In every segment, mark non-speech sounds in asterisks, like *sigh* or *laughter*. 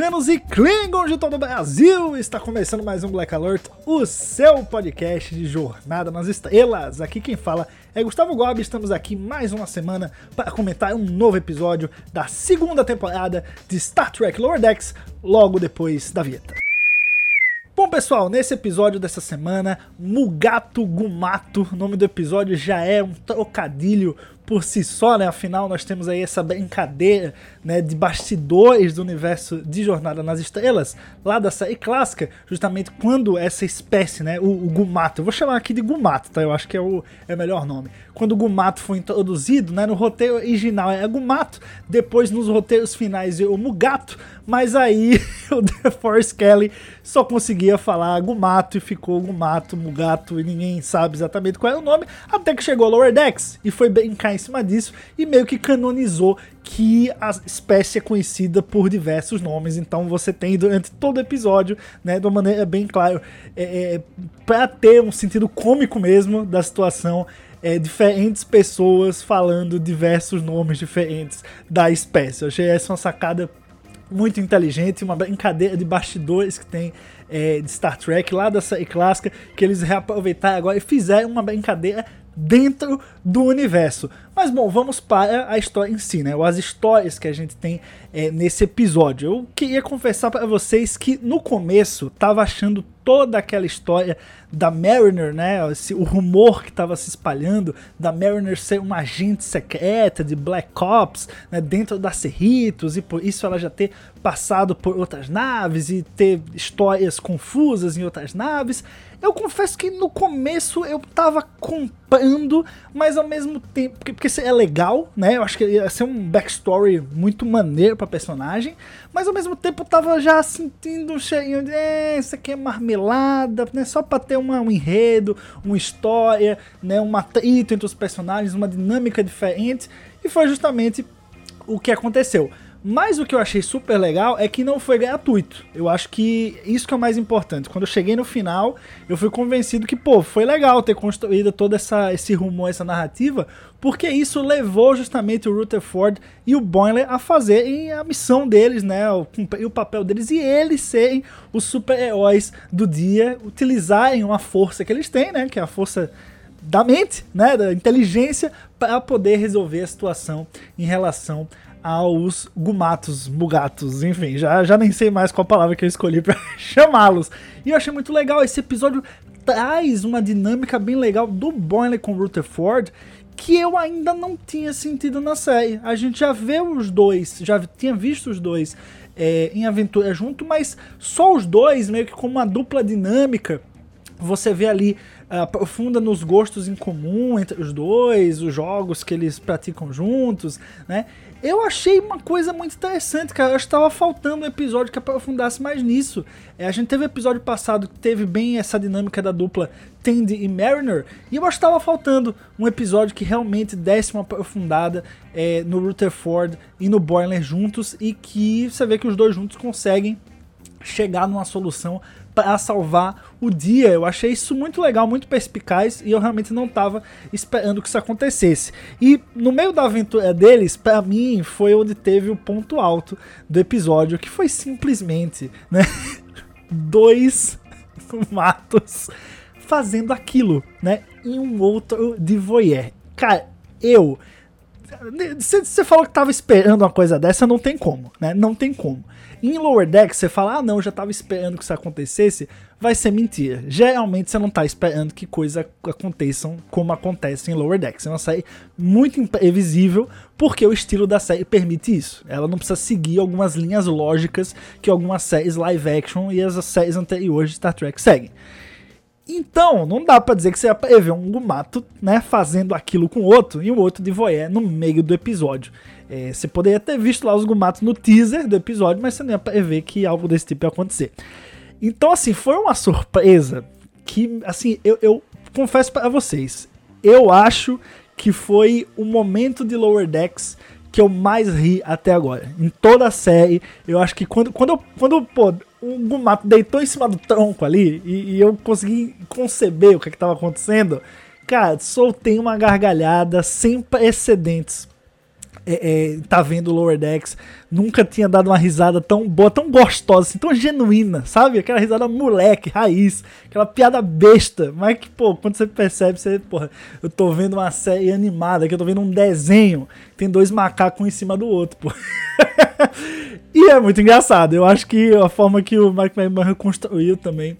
Vulcanos e Klingons de todo o Brasil! Está começando mais um Black Alert, o seu podcast de jornada nas estrelas. Aqui quem fala é Gustavo Gobi, estamos aqui mais uma semana para comentar um novo episódio da segunda temporada de Star Trek Lower Decks, logo depois da vinheta. Bom, pessoal, nesse episódio dessa semana, Mugato Gumato, nome do episódio já é um trocadilho por si só, né? Afinal, nós temos aí essa brincadeira né, de bastidores do universo de Jornada nas Estrelas, lá da série clássica, justamente quando essa espécie, né, o, o Gumato, eu vou chamar aqui de Gumato, tá? Eu acho que é o, é o melhor nome. Quando o Gumato foi introduzido, né, no roteiro original é Gumato, depois nos roteiros finais o Mugato, mas aí *laughs* o DeForest Kelly só conseguia falar Gumato e ficou Gumato, Mugato e ninguém sabe exatamente qual é o nome, até que chegou Lower Decks e foi brincar em cima disso e meio que canonizou que a espécie é conhecida por diversos nomes, então você tem durante todo o episódio, né, de uma maneira bem clara, é, é, para ter um sentido cômico mesmo da situação, é, diferentes pessoas falando diversos nomes diferentes da espécie. Eu achei essa uma sacada muito inteligente, uma brincadeira de bastidores que tem é, de Star Trek lá da série clássica, que eles reaproveitaram agora e fizeram uma brincadeira dentro do universo. Mas bom, vamos para a história em si, né? Ou as histórias que a gente tem é, nesse episódio. Eu queria confessar para vocês que no começo tava achando toda aquela história da Mariner, né? Esse, o rumor que estava se espalhando da Mariner ser uma agente secreta de Black Ops, né? Dentro da Cerritos e por isso ela já ter passado por outras naves e ter histórias confusas em outras naves. Eu confesso que no começo eu tava comprando, mas ao mesmo tempo. Porque, porque é legal, né? Eu acho que ia ser um backstory muito maneiro pra personagem. Mas ao mesmo tempo eu tava já sentindo um cheirinho de. É, isso aqui é marmelada, né? Só pra ter uma, um enredo, uma história, né? Um atrito entre os personagens, uma dinâmica diferente. E foi justamente o que aconteceu. Mas o que eu achei super legal é que não foi gratuito. Eu acho que isso que é o mais importante. Quando eu cheguei no final, eu fui convencido que, pô, foi legal ter construído todo essa, esse rumor, essa narrativa, porque isso levou justamente o Rutherford e o Boimler a fazerem a missão deles, né? O, o papel deles e eles serem os super-heróis do dia, utilizarem uma força que eles têm, né? Que é a força da mente, né? Da inteligência, para poder resolver a situação em relação aos gumatos, mugatos, enfim, já, já nem sei mais qual palavra que eu escolhi para *laughs* chamá-los. E eu achei muito legal, esse episódio traz uma dinâmica bem legal do Boimler com Rutherford que eu ainda não tinha sentido na série. A gente já vê os dois, já tinha visto os dois é, em aventura junto, mas só os dois, meio que como uma dupla dinâmica, você vê ali aprofunda nos gostos em comum entre os dois, os jogos que eles praticam juntos, né? Eu achei uma coisa muito interessante, cara. Eu acho que tava faltando um episódio que aprofundasse mais nisso. É, a gente teve um episódio passado que teve bem essa dinâmica da dupla Tandy e Mariner, e eu acho que tava faltando um episódio que realmente desse uma aprofundada é, no Rutherford e no Boiler juntos, e que você vê que os dois juntos conseguem chegar numa solução para salvar o dia. Eu achei isso muito legal, muito perspicaz e eu realmente não estava esperando que isso acontecesse. E no meio da aventura deles, para mim, foi onde teve o ponto alto do episódio, que foi simplesmente, né, *laughs* dois matos fazendo aquilo, né, em um outro de voyeur. Cara, eu você falou que tava esperando uma coisa dessa, não tem como, né? Não tem como. Em Lower Decks, você fala, ah não, já tava esperando que isso acontecesse, vai ser mentira. Geralmente você não tá esperando que coisas aconteçam como acontece em Lower Decks. É uma série muito imprevisível, porque o estilo da série permite isso. Ela não precisa seguir algumas linhas lógicas que algumas séries live action e as séries anteriores de Star Trek seguem. Então, não dá pra dizer que você ia prever um Gumato, né, fazendo aquilo com o outro e o outro de voyeur no meio do episódio. É, você poderia ter visto lá os Gumatos no teaser do episódio, mas você não ia prever que algo desse tipo ia acontecer. Então, assim, foi uma surpresa que, assim, eu, eu confesso para vocês, eu acho que foi o momento de Lower Decks que eu mais ri até agora. Em toda a série, eu acho que quando, quando, quando pô, o Gumato deitou em cima do tronco ali e, e eu consegui conceber o que estava acontecendo, cara, soltei uma gargalhada sem precedentes é, é, tá vendo Lower Decks, nunca tinha dado uma risada tão boa, tão gostosa, assim, tão genuína, sabe? Aquela risada moleque, raiz, aquela piada besta, mas que, pô, quando você percebe, você, porra, eu tô vendo uma série animada, que eu tô vendo um desenho, tem dois macacos em cima do outro, pô. *laughs* e é muito engraçado, eu acho que a forma que o Mike McMahon construiu também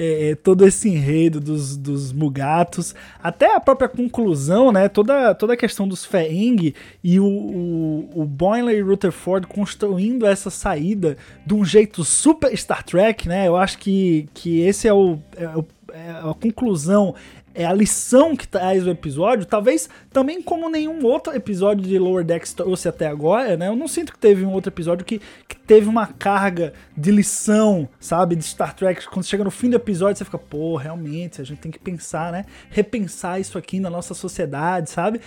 é, é, todo esse enredo dos, dos Mugatos, até a própria conclusão, né? Toda, toda a questão dos Feeng e o, o, o e Rutherford construindo essa saída de um jeito super Star Trek, né? Eu acho que, que esse é o, é, o, é a conclusão é a lição que traz o episódio, talvez também como nenhum outro episódio de Lower Decks trouxe até agora, né? Eu não sinto que teve um outro episódio que, que teve uma carga de lição, sabe, de Star Trek. Quando chega no fim do episódio, você fica, pô, realmente, a gente tem que pensar, né? Repensar isso aqui na nossa sociedade, sabe?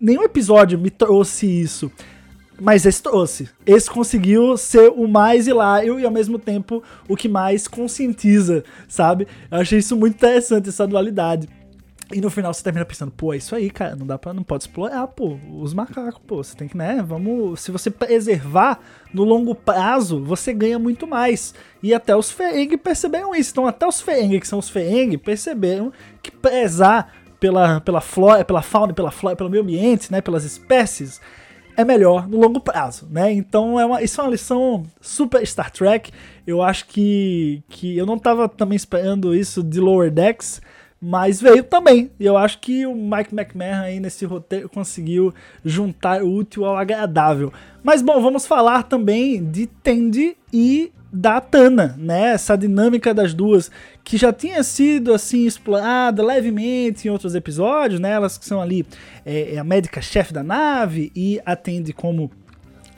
Nenhum episódio me trouxe isso. Mas esse trouxe. Esse conseguiu ser o mais hilário e ao mesmo tempo o que mais conscientiza, sabe? Eu achei isso muito interessante, essa dualidade. E no final você termina pensando, pô, é isso aí, cara, não dá para não pode explorar, pô, os macacos, pô, você tem que, né, vamos, se você preservar no longo prazo, você ganha muito mais. E até os Feeng perceberam isso. Então até os Feeng, que são os Feeng, perceberam que prezar pela, pela flora, pela fauna, pela flora, pelo meio ambiente, né, pelas espécies, é melhor no longo prazo, né? Então é uma, isso é uma lição super Star Trek. Eu acho que, que eu não tava também esperando isso de Lower Decks, mas veio também. E eu acho que o Mike McMahon aí nesse roteiro conseguiu juntar o útil ao agradável. Mas bom, vamos falar também de Tandy e da Tana, né? Essa dinâmica das duas que já tinha sido assim explorada levemente em outros episódios, né? Elas que são ali é, é a médica chefe da nave e atende como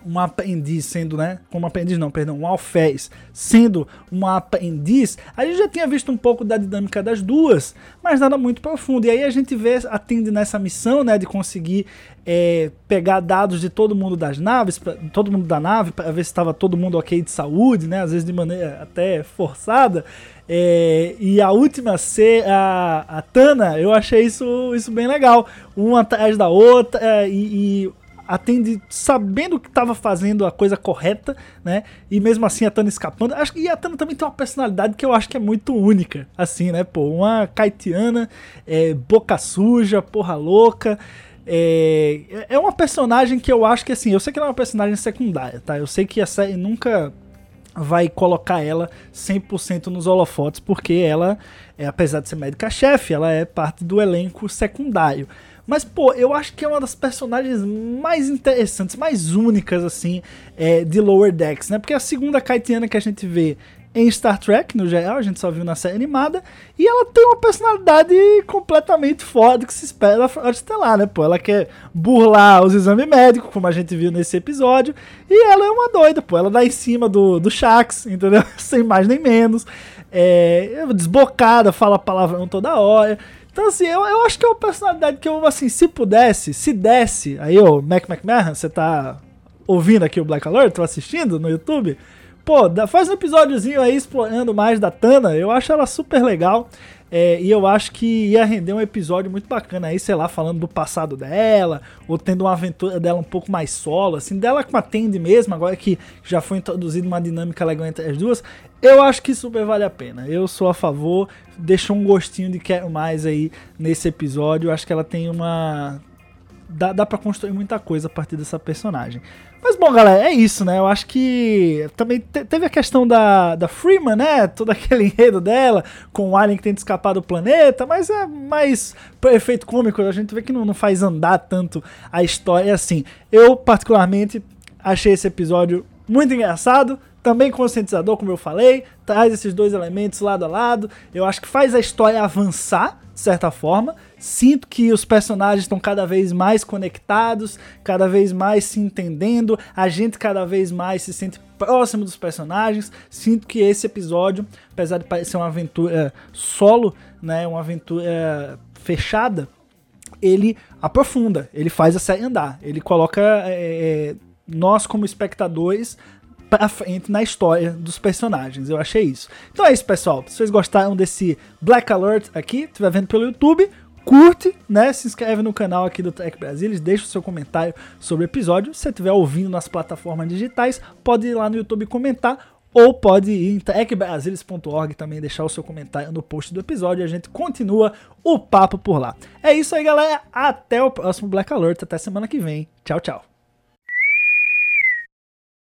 um aprendiz sendo, né? Como aprendiz não, perdão, um alfés sendo um aprendiz, a gente já tinha visto um pouco da dinâmica das duas, mas nada muito profundo. E aí a gente vê, atende nessa missão, né? De conseguir é, pegar dados de todo mundo das naves, pra, todo mundo da nave, para ver se estava todo mundo ok de saúde, né? Às vezes de maneira até forçada. É, e a última ser a, a Tana, eu achei isso, isso bem legal. Uma atrás da outra, é, e, e atende sabendo que estava fazendo a coisa correta, né? E mesmo assim a Tana escapando. Acho que a Tana também tem uma personalidade que eu acho que é muito única, assim, né? Pô, uma caetiana, é, boca suja, porra louca. É, é uma personagem que eu acho que assim, eu sei que ela é uma personagem secundária, tá? Eu sei que a série nunca vai colocar ela 100% nos holofotes, porque ela, é, apesar de ser médica-chefe, ela é parte do elenco secundário. Mas, pô, eu acho que é uma das personagens mais interessantes, mais únicas, assim, é, de Lower Decks, né? Porque a segunda Kaitiana que a gente vê em Star Trek, no geral, a gente só viu na série animada, e ela tem uma personalidade completamente fora do que se espera da Frota Estelar, né? Pô, ela quer burlar os exames médicos, como a gente viu nesse episódio, e ela é uma doida, pô, ela dá em cima do, do Shax, *laughs* entendeu? Sem mais nem menos, é, desbocada, fala palavrão toda hora, então, assim, eu, eu acho que é uma personalidade que eu, assim, se pudesse, se desse, aí, ô, Mac McMahon, você tá ouvindo aqui o Black Alert, tô assistindo no YouTube, pô, faz um episódiozinho aí explorando mais da Tana, eu acho ela super legal. É, e eu acho que ia render um episódio muito bacana aí, sei lá, falando do passado dela, ou tendo uma aventura dela um pouco mais solo, assim, dela com a Tandy mesmo, agora que já foi introduzida uma dinâmica legal entre as duas. Eu acho que super vale a pena. Eu sou a favor, deixou um gostinho de quero mais aí nesse episódio. Eu acho que ela tem uma. Dá, dá pra construir muita coisa a partir dessa personagem. Mas bom, galera, é isso, né? Eu acho que também te, teve a questão da, da Freeman, né? Todo *laughs* aquele enredo dela, com o Alien que tenta escapar do planeta, mas é mais efeito cômico, a gente vê que não, não faz andar tanto a história assim. Eu, particularmente, achei esse episódio muito engraçado, também conscientizador, como eu falei, traz esses dois elementos lado a lado. Eu acho que faz a história avançar, de certa forma. Sinto que os personagens estão cada vez mais conectados, cada vez mais se entendendo, a gente cada vez mais se sente próximo dos personagens. Sinto que esse episódio, apesar de parecer uma aventura solo, né, uma aventura fechada, ele aprofunda, ele faz a série andar, ele coloca é, nós como espectadores pra frente na história dos personagens. Eu achei isso. Então é isso, pessoal. Se vocês gostaram desse Black Alert aqui, estiver vendo pelo YouTube, curte, né? Se inscreve no canal aqui do Trek Brasilis, deixa o seu comentário sobre o episódio. Se você estiver ouvindo nas plataformas digitais, pode ir lá no YouTube comentar ou pode ir em tecbrasilis.org também deixar o seu comentário no post do episódio e a gente continua o papo por lá. É isso aí, galera. Até o próximo Black Alert. Até semana que vem. Tchau, tchau.